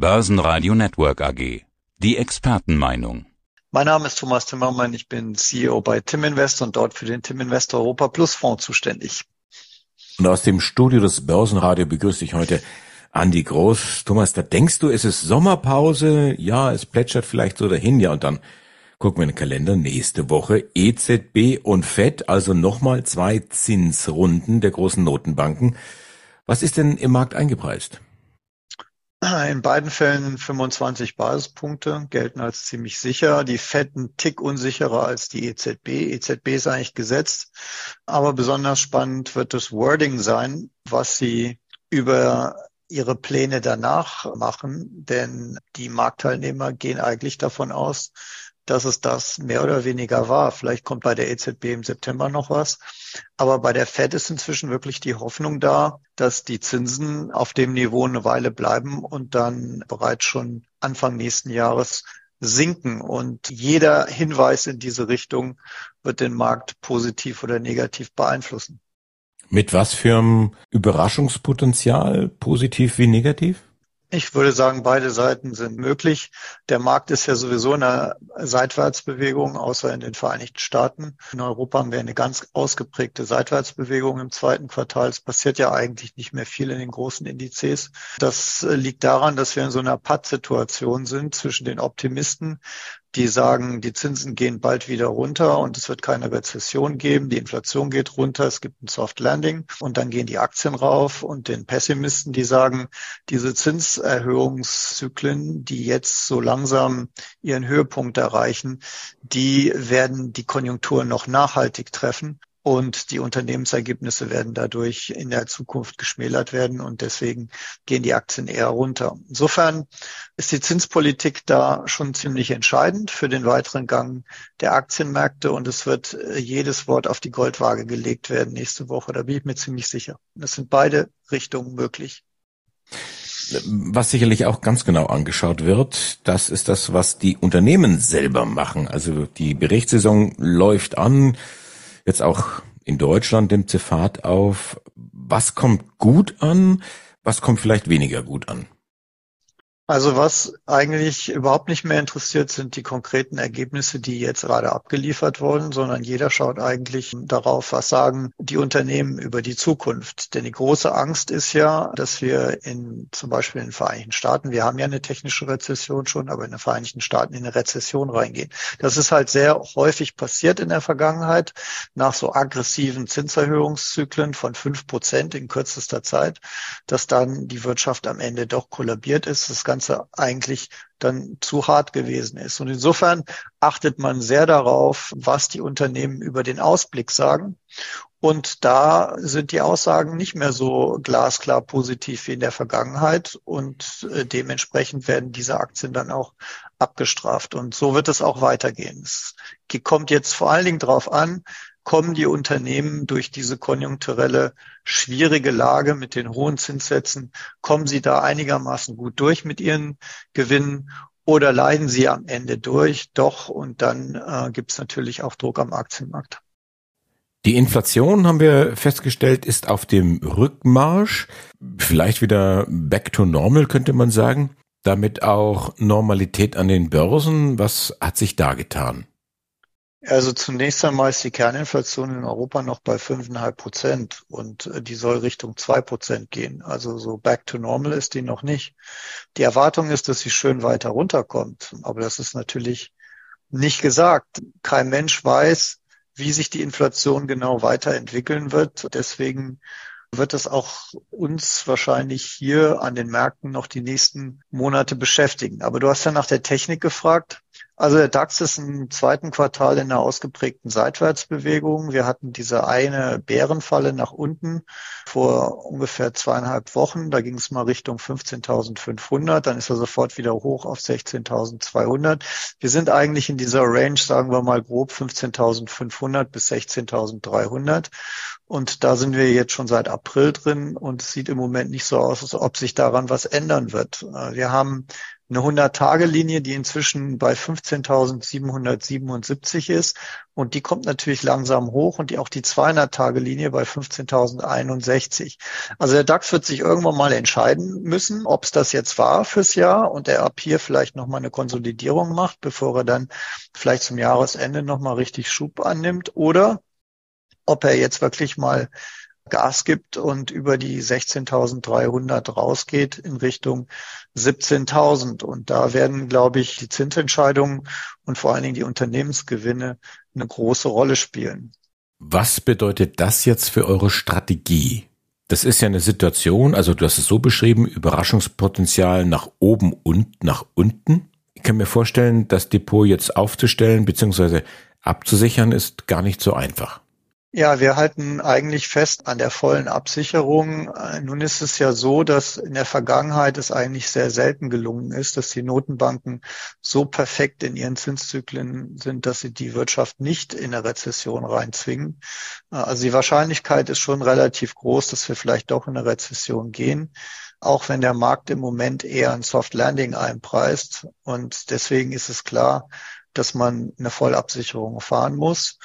Börsenradio Network AG. Die Expertenmeinung. Mein Name ist Thomas Timmermann. Ich bin CEO bei Tim Invest und dort für den Tim Invest Europa Plus Fonds zuständig. Und aus dem Studio des Börsenradio begrüße ich heute Andi Groß. Thomas, da denkst du, es ist Sommerpause. Ja, es plätschert vielleicht so dahin. Ja, und dann gucken wir in den Kalender. Nächste Woche EZB und FED, also nochmal zwei Zinsrunden der großen Notenbanken. Was ist denn im Markt eingepreist? In beiden Fällen 25 Basispunkte gelten als ziemlich sicher. Die FED ein Tick unsicherer als die EZB. EZB ist eigentlich gesetzt, aber besonders spannend wird das Wording sein, was sie über ihre Pläne danach machen, denn die Marktteilnehmer gehen eigentlich davon aus, dass es das mehr oder weniger war. Vielleicht kommt bei der EZB im September noch was. Aber bei der Fed ist inzwischen wirklich die Hoffnung da, dass die Zinsen auf dem Niveau eine Weile bleiben und dann bereits schon Anfang nächsten Jahres sinken. Und jeder Hinweis in diese Richtung wird den Markt positiv oder negativ beeinflussen. Mit was für einem Überraschungspotenzial, positiv wie negativ? Ich würde sagen, beide Seiten sind möglich. Der Markt ist ja sowieso in einer Seitwärtsbewegung, außer in den Vereinigten Staaten. In Europa haben wir eine ganz ausgeprägte Seitwärtsbewegung im zweiten Quartal. Es passiert ja eigentlich nicht mehr viel in den großen Indizes. Das liegt daran, dass wir in so einer Pattsituation sind zwischen den Optimisten, die sagen, die Zinsen gehen bald wieder runter und es wird keine Rezession geben, die Inflation geht runter, es gibt ein Soft Landing und dann gehen die Aktien rauf und den Pessimisten, die sagen, diese Zinserhöhungszyklen, die jetzt so langsam ihren Höhepunkt erreichen, die werden die Konjunktur noch nachhaltig treffen und die Unternehmensergebnisse werden dadurch in der Zukunft geschmälert werden und deswegen gehen die Aktien eher runter. Insofern ist die Zinspolitik da schon ziemlich entscheidend für den weiteren Gang der Aktienmärkte und es wird äh, jedes Wort auf die Goldwaage gelegt werden nächste Woche. Da bin ich mir ziemlich sicher. Es sind beide Richtungen möglich. Was sicherlich auch ganz genau angeschaut wird, das ist das, was die Unternehmen selber machen. Also die Berichtssaison läuft an jetzt auch in Deutschland nimmt sie auf. Was kommt gut an? Was kommt vielleicht weniger gut an? Also was eigentlich überhaupt nicht mehr interessiert, sind die konkreten Ergebnisse, die jetzt gerade abgeliefert wurden, sondern jeder schaut eigentlich darauf, was sagen die Unternehmen über die Zukunft. Denn die große Angst ist ja, dass wir in zum Beispiel in den Vereinigten Staaten, wir haben ja eine technische Rezession schon, aber in den Vereinigten Staaten in eine Rezession reingehen. Das ist halt sehr häufig passiert in der Vergangenheit nach so aggressiven Zinserhöhungszyklen von fünf Prozent in kürzester Zeit, dass dann die Wirtschaft am Ende doch kollabiert ist. Das Ganze eigentlich dann zu hart gewesen ist. Und insofern achtet man sehr darauf, was die Unternehmen über den Ausblick sagen. Und da sind die Aussagen nicht mehr so glasklar positiv wie in der Vergangenheit. Und äh, dementsprechend werden diese Aktien dann auch abgestraft. Und so wird es auch weitergehen. Es kommt jetzt vor allen Dingen darauf an, kommen die Unternehmen durch diese konjunkturelle schwierige Lage mit den hohen Zinssätzen, kommen sie da einigermaßen gut durch mit ihren Gewinnen oder leiden sie am Ende durch? Doch, und dann äh, gibt es natürlich auch Druck am Aktienmarkt. Die Inflation, haben wir festgestellt, ist auf dem Rückmarsch. Vielleicht wieder back to normal, könnte man sagen. Damit auch Normalität an den Börsen. Was hat sich da getan? Also zunächst einmal ist die Kerninflation in Europa noch bei fünfeinhalb Prozent und äh, die soll Richtung zwei Prozent gehen. Also so back to normal ist die noch nicht. Die Erwartung ist, dass sie schön weiter runterkommt. Aber das ist natürlich nicht gesagt. Kein Mensch weiß, wie sich die Inflation genau weiterentwickeln wird. Deswegen wird es auch uns wahrscheinlich hier an den Märkten noch die nächsten Monate beschäftigen. Aber du hast ja nach der Technik gefragt. Also der DAX ist im zweiten Quartal in einer ausgeprägten Seitwärtsbewegung. Wir hatten diese eine Bärenfalle nach unten vor ungefähr zweieinhalb Wochen. Da ging es mal Richtung 15.500. Dann ist er sofort wieder hoch auf 16.200. Wir sind eigentlich in dieser Range, sagen wir mal grob 15.500 bis 16.300. Und da sind wir jetzt schon seit April drin und es sieht im Moment nicht so aus, als ob sich daran was ändern wird. Wir haben eine 100-Tage-Linie, die inzwischen bei 15.777 ist und die kommt natürlich langsam hoch und die, auch die 200-Tage-Linie bei 15.061. Also der DAX wird sich irgendwann mal entscheiden müssen, ob es das jetzt war fürs Jahr und er ab hier vielleicht nochmal eine Konsolidierung macht, bevor er dann vielleicht zum Jahresende nochmal richtig Schub annimmt oder ob er jetzt wirklich mal Gas gibt und über die 16.300 rausgeht in Richtung 17.000. Und da werden, glaube ich, die Zinsentscheidungen und vor allen Dingen die Unternehmensgewinne eine große Rolle spielen. Was bedeutet das jetzt für eure Strategie? Das ist ja eine Situation, also du hast es so beschrieben, Überraschungspotenzial nach oben und nach unten. Ich kann mir vorstellen, das Depot jetzt aufzustellen bzw. abzusichern ist gar nicht so einfach. Ja, wir halten eigentlich fest an der vollen Absicherung. Nun ist es ja so, dass in der Vergangenheit es eigentlich sehr selten gelungen ist, dass die Notenbanken so perfekt in ihren Zinszyklen sind, dass sie die Wirtschaft nicht in eine Rezession reinzwingen. Also die Wahrscheinlichkeit ist schon relativ groß, dass wir vielleicht doch in eine Rezession gehen, auch wenn der Markt im Moment eher ein Soft Landing einpreist. Und deswegen ist es klar, dass man eine Vollabsicherung fahren muss.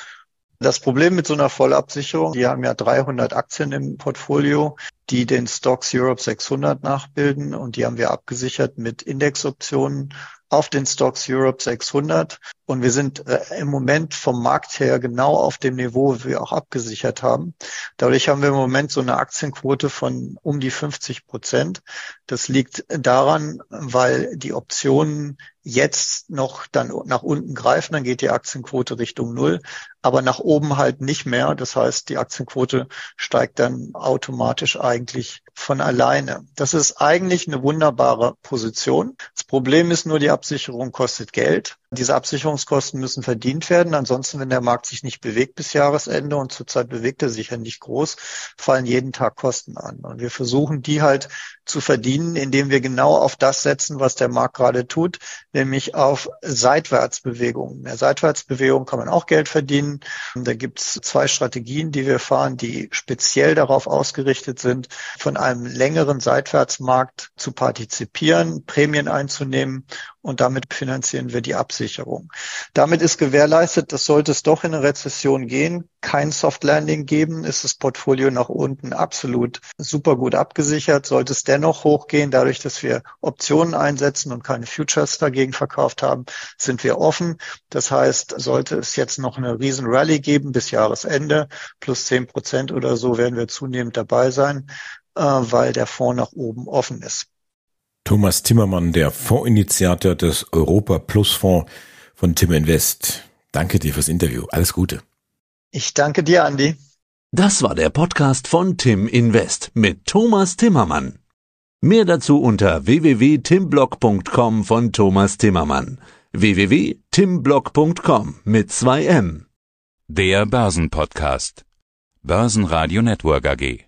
Das Problem mit so einer Vollabsicherung, die haben ja 300 Aktien im Portfolio, die den Stocks Europe 600 nachbilden und die haben wir abgesichert mit Indexoptionen auf den Stocks Europe 600. Und wir sind äh, im Moment vom Markt her genau auf dem Niveau, wo wir auch abgesichert haben. Dadurch haben wir im Moment so eine Aktienquote von um die 50 Prozent. Das liegt daran, weil die Optionen jetzt noch dann nach unten greifen, dann geht die Aktienquote Richtung Null, aber nach oben halt nicht mehr. Das heißt, die Aktienquote steigt dann automatisch eigentlich von alleine. Das ist eigentlich eine wunderbare Position. Das Problem ist nur, die Absicherung kostet Geld. Diese Absicherungskosten müssen verdient werden. Ansonsten, wenn der Markt sich nicht bewegt bis Jahresende und zurzeit bewegt er sich ja nicht groß, fallen jeden Tag Kosten an. Und wir versuchen die halt zu verdienen, indem wir genau auf das setzen, was der Markt gerade tut, nämlich auf Seitwärtsbewegungen. Der Seitwärtsbewegung kann man auch Geld verdienen. Da gibt es zwei Strategien, die wir fahren, die speziell darauf ausgerichtet sind, von einem längeren Seitwärtsmarkt zu partizipieren, Prämien einzunehmen und damit finanzieren wir die Absicherung. Damit ist gewährleistet, dass sollte es doch in eine Rezession gehen, kein Soft Landing geben, ist das Portfolio nach unten absolut super gut abgesichert. Sollte es dennoch hochgehen, dadurch, dass wir Optionen einsetzen und keine Futures dagegen verkauft haben, sind wir offen. Das heißt, sollte es jetzt noch eine riesen Rallye geben bis Jahresende, plus zehn Prozent oder so, werden wir zunehmend dabei sein, äh, weil der Fonds nach oben offen ist. Thomas Timmermann, der Fondsinitiator des Europa Plus Fonds von Tim Invest. Danke dir fürs Interview. Alles Gute. Ich danke dir, Andi. Das war der Podcast von Tim Invest mit Thomas Timmermann. Mehr dazu unter www.timblock.com von Thomas Timmermann. www.timblock.com mit zwei M. Der Börsenpodcast. Börsenradio Network AG.